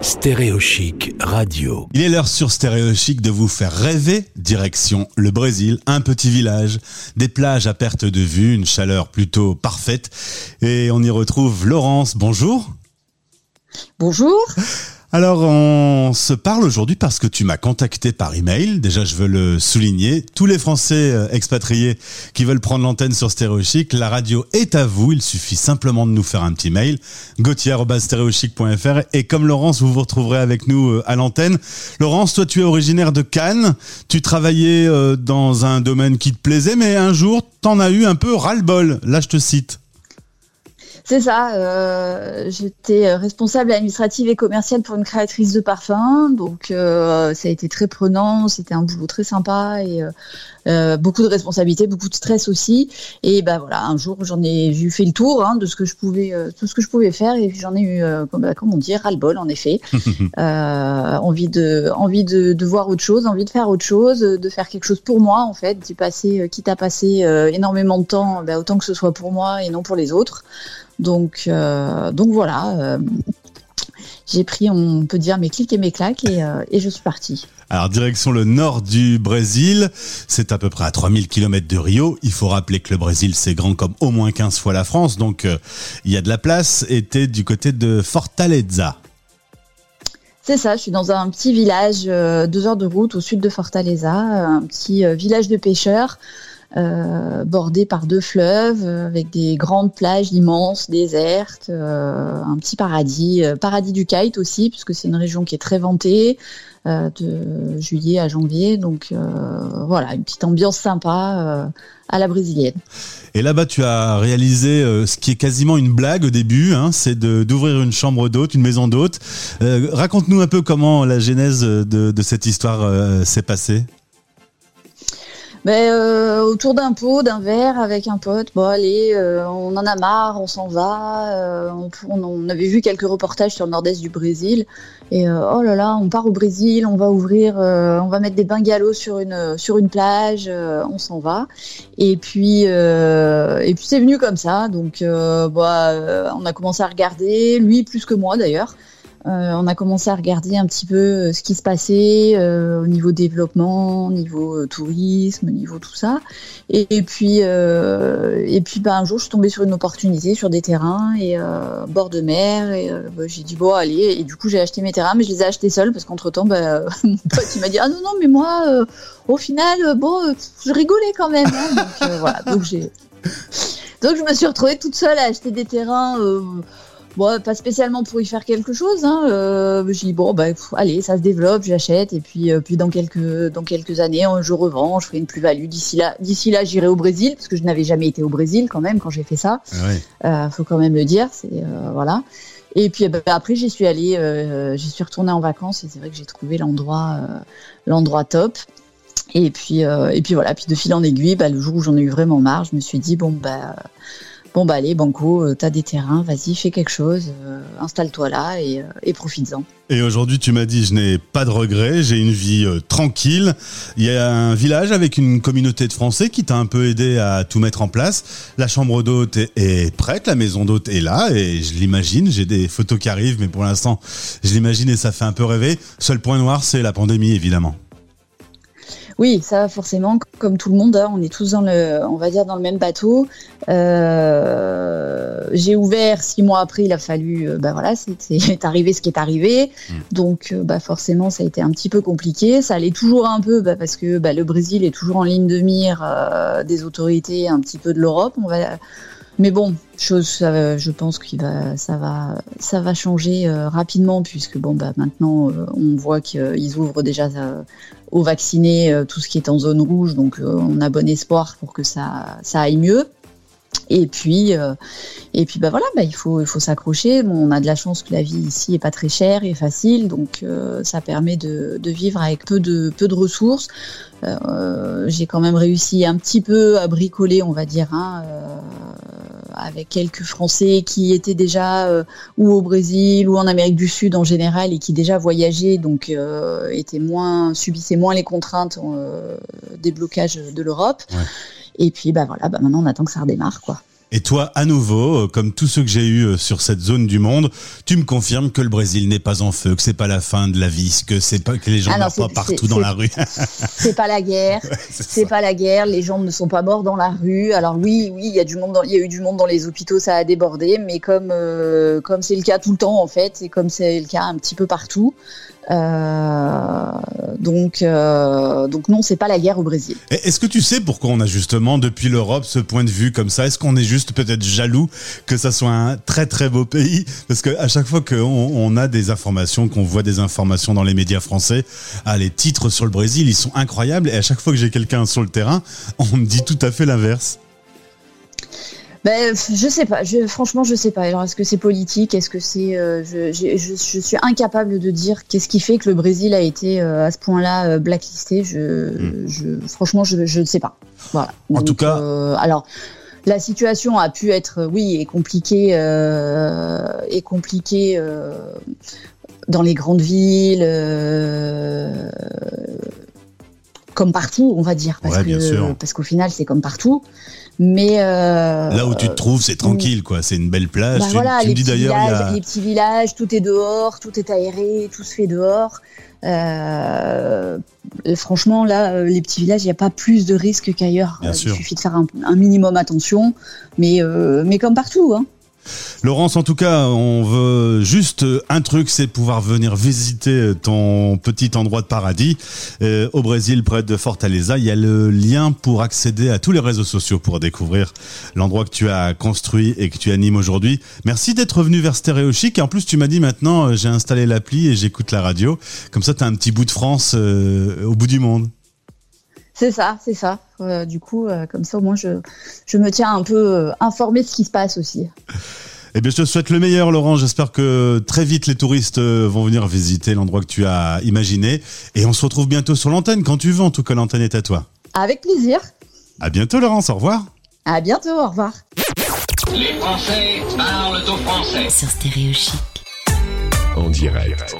Stéréochic Radio. Il est l'heure sur Stéréochic de vous faire rêver direction le Brésil, un petit village, des plages à perte de vue, une chaleur plutôt parfaite et on y retrouve Laurence. Bonjour. Bonjour. Alors, on se parle aujourd'hui parce que tu m'as contacté par email. Déjà, je veux le souligner. Tous les Français euh, expatriés qui veulent prendre l'antenne sur Stéréochic, la radio est à vous. Il suffit simplement de nous faire un petit mail. gauthier.stéréochic.fr Et comme Laurence, vous vous retrouverez avec nous euh, à l'antenne. Laurence, toi, tu es originaire de Cannes. Tu travaillais euh, dans un domaine qui te plaisait, mais un jour, t'en as eu un peu ras-le-bol. Là, je te cite. C'est ça. Euh, J'étais responsable administrative et commerciale pour une créatrice de parfums, donc euh, ça a été très prenant. C'était un boulot très sympa et euh, euh, beaucoup de responsabilités, beaucoup de stress aussi. Et ben voilà, un jour j'en ai vu fait le tour hein, de ce que je pouvais, euh, tout ce que je pouvais faire, et j'en ai eu, euh, bah, comment dire, ras le bol en effet. envie de, envie de, de, voir autre chose, envie de faire autre chose, de faire quelque chose pour moi en fait, d'y passer, quitte à passer énormément de temps, bah, autant que ce soit pour moi et non pour les autres. Donc, euh, donc voilà, euh, j'ai pris, on peut dire, mes clics et mes claques et, euh, et, je suis partie. Alors, direction le nord du Brésil, c'est à peu près à 3000 km de Rio. Il faut rappeler que le Brésil, c'est grand comme au moins 15 fois la France, donc il y a de la place. Et t'es du côté de Fortaleza. C'est ça, je suis dans un petit village, deux heures de route au sud de Fortaleza, un petit village de pêcheurs euh, bordé par deux fleuves, euh, avec des grandes plages immenses, désertes, euh, un petit paradis, paradis du kite aussi, puisque c'est une région qui est très vantée, de juillet à janvier. Donc voilà, une petite ambiance sympa à la brésilienne. Et là-bas, tu as réalisé ce qui est quasiment une blague au début, hein, c'est d'ouvrir une chambre d'hôte, une maison d'hôte. Raconte-nous un peu comment la genèse de cette histoire s'est passée ben, euh, autour d'un pot, d'un verre avec un pote. Bon, allez, euh, on en a marre, on s'en va. Euh, on, on, avait vu quelques reportages sur le nord-est du Brésil. Et euh, oh là là, on part au Brésil, on va ouvrir, euh, on va mettre des bungalows sur une, sur une plage, on s'en va. Et puis, et puis c'est venu comme ça. Donc, bah, on a commencé à regarder, lui plus que moi d'ailleurs. Euh, on a commencé à regarder un petit peu euh, ce qui se passait euh, au niveau développement, au niveau tourisme, au niveau tout ça. Et, puis, et puis bah, un jour, je suis tombée sur une opportunité sur des terrains et bord de mer. Et bah, j'ai dit bon, allez. Et du coup, j'ai acheté mes terrains, mais je les ai achetés seuls parce qu'entre temps, bah, mon pote m'a dit ah non non, mais moi, au final, bon, je rigolais quand même. Hein. Donc je me suis retrouvée toute seule à acheter des terrains. Bon, pas spécialement pour y faire quelque chose. Hein. Euh, dis bon, bah, allez, ça se développe, j'achète et puis, euh, puis dans quelques dans quelques années, je revends, je ferai une plus-value. D'ici là, d'ici là, j'irai au Brésil parce que je n'avais jamais été au Brésil quand même quand j'ai fait ça. Ah euh, faut quand même le dire, c'est euh, voilà. Et puis bah, après, j'y suis allée, j'y suis retournée en vacances et c'est vrai que j'ai trouvé l'endroit l'endroit top. Et puis et puis voilà, puis de fil en aiguille, bah, le jour où j'en ai eu vraiment marre, je me suis dit bon bah bon bah allez Banco, euh, t'as des terrains, vas-y fais quelque chose, euh, installe-toi là et, euh, et profites-en. Et aujourd'hui tu m'as dit je n'ai pas de regrets, j'ai une vie euh, tranquille. Il y a un village avec une communauté de Français qui t'a un peu aidé à tout mettre en place. La chambre d'hôte est, est, prête, la maison d'hôte est là et je l'imagine. J'ai des photos qui arrivent mais pour l'instant je l'imagine et ça fait un peu rêver. Seul point noir c'est la pandémie évidemment. Oui, ça forcément, comme tout le monde, hein, on est tous dans le, on va dire dans le même bateau. Euh, j'ai ouvert six mois après, il a fallu, euh, bah voilà, c'est arrivé ce qui est arrivé. Mmh. Donc, euh, bah forcément, ça a été un petit peu compliqué. Ça allait toujours un peu, bah, parce que bah, le Brésil est toujours en ligne de mire euh, des autorités, un petit peu de l'Europe. On va mais bon, chose, ça, je pense que ça va, ça va changer euh, rapidement puisque bon, bah, maintenant, euh, on voit qu'ils ouvrent déjà euh, aux vaccinés tout ce qui est en zone rouge, donc on a bon espoir pour que ça, ça aille mieux. Et puis, euh, et puis bah voilà, bah il faut, il faut s'accrocher. Bon, on a de la chance que la vie ici est pas très chère et facile, donc euh, ça permet de, vivre avec peu de, peu de ressources. Euh, J'ai quand même réussi un petit peu à bricoler, on va dire, hein, euh, avec quelques Français qui étaient déjà euh, ou au Brésil ou en Amérique du Sud en général et qui déjà voyageaient, donc étaient moins, subissaient moins les contraintes des blocages de l'Europe. Ouais. Et puis bah voilà, bah maintenant on attend que ça redémarre quoi. Et toi, à nouveau, euh, comme tous ceux que j'ai eus euh, sur cette zone du monde, tu me confirmes que le Brésil n'est pas en feu, que c'est pas la fin de la vie, que c'est pas que les gens Ah ne meurent pas partout dans la rue. C'est pas la guerre. c'est pas la guerre, les gens ne sont pas morts dans la rue. Alors oui, oui, il y a du monde, dans, il y a eu du monde dans les hôpitaux, ça a débordé, mais comme euh, comme c'est le cas tout le temps en fait, et comme c'est le cas un petit peu partout, donc euh, donc non, c'est pas la guerre au Brésil. Est-ce que tu sais pourquoi on a justement depuis l'Europe ce point de vue comme ça? Est-ce qu'on est juste peut-être jaloux que ça soit un très très beau pays? Parce que à chaque fois qu'on on a des informations, qu'on voit des informations dans les médias français, ah, les titres sur le Brésil, ils sont incroyables. Et à chaque fois que j'ai quelqu'un sur le terrain, on me dit tout à fait l'inverse. Ben, je sais pas. Je, franchement, je sais pas. Alors, est-ce que c'est politique? Est-ce que c'est euh, je, j'ai- je, je suis incapable de dire qu'est-ce qui fait que le Brésil a été euh, à ce point-là euh, blacklisté. Je, Hmm. je, franchement, je, ne sais pas. Voilà. En tout cas- alors. La situation a pu être, oui, est compliquée, est compliquée dans les grandes villes, comme partout, on va dire, parce Ouais, que parce qu'au final, c'est comme partout. Mais euh, Là où tu te trouves, c'est tranquille, quoi. C'est une belle plage. bah tu, voilà, tu me les dis d'ailleurs, il a- les petits villages, tout est dehors, tout est aéré, tout se fait dehors. Euh, franchement, là, euh, les petits villages, il n'y a pas plus de risques qu'ailleurs. Bien Euh, sûr. Il suffit de faire un, un minimum attention, mais, euh, mais comme partout. Hein. Laurence, en tout cas, on veut juste un truc, c'est pouvoir venir visiter ton petit endroit de paradis euh, au Brésil, près de Fortaleza. Il y a le lien pour accéder à tous les réseaux sociaux pour découvrir l'endroit que tu as construit et que tu animes aujourd'hui. Merci d'être venu vers Stéréo Chic. Et en plus, tu m'as dit maintenant, euh, j'ai installé l'appli et j'écoute la radio. Comme ça, tu as un petit bout de France euh, au bout du monde. C'est ça, c'est ça. Euh, du coup, euh, comme ça, au moins, je, je me tiens un peu euh, informée de ce qui se passe aussi. Eh bien, je te souhaite le meilleur, Laurent. J'espère que très vite les touristes vont venir visiter l'endroit que tu as imaginé. Et on se retrouve bientôt sur l'antenne quand tu veux. En tout cas, l'antenne est à toi. Avec plaisir. À bientôt, Laurence. Au revoir. À bientôt. Au revoir. Les Français parlent au français. sur Stéréo Chic. En direct.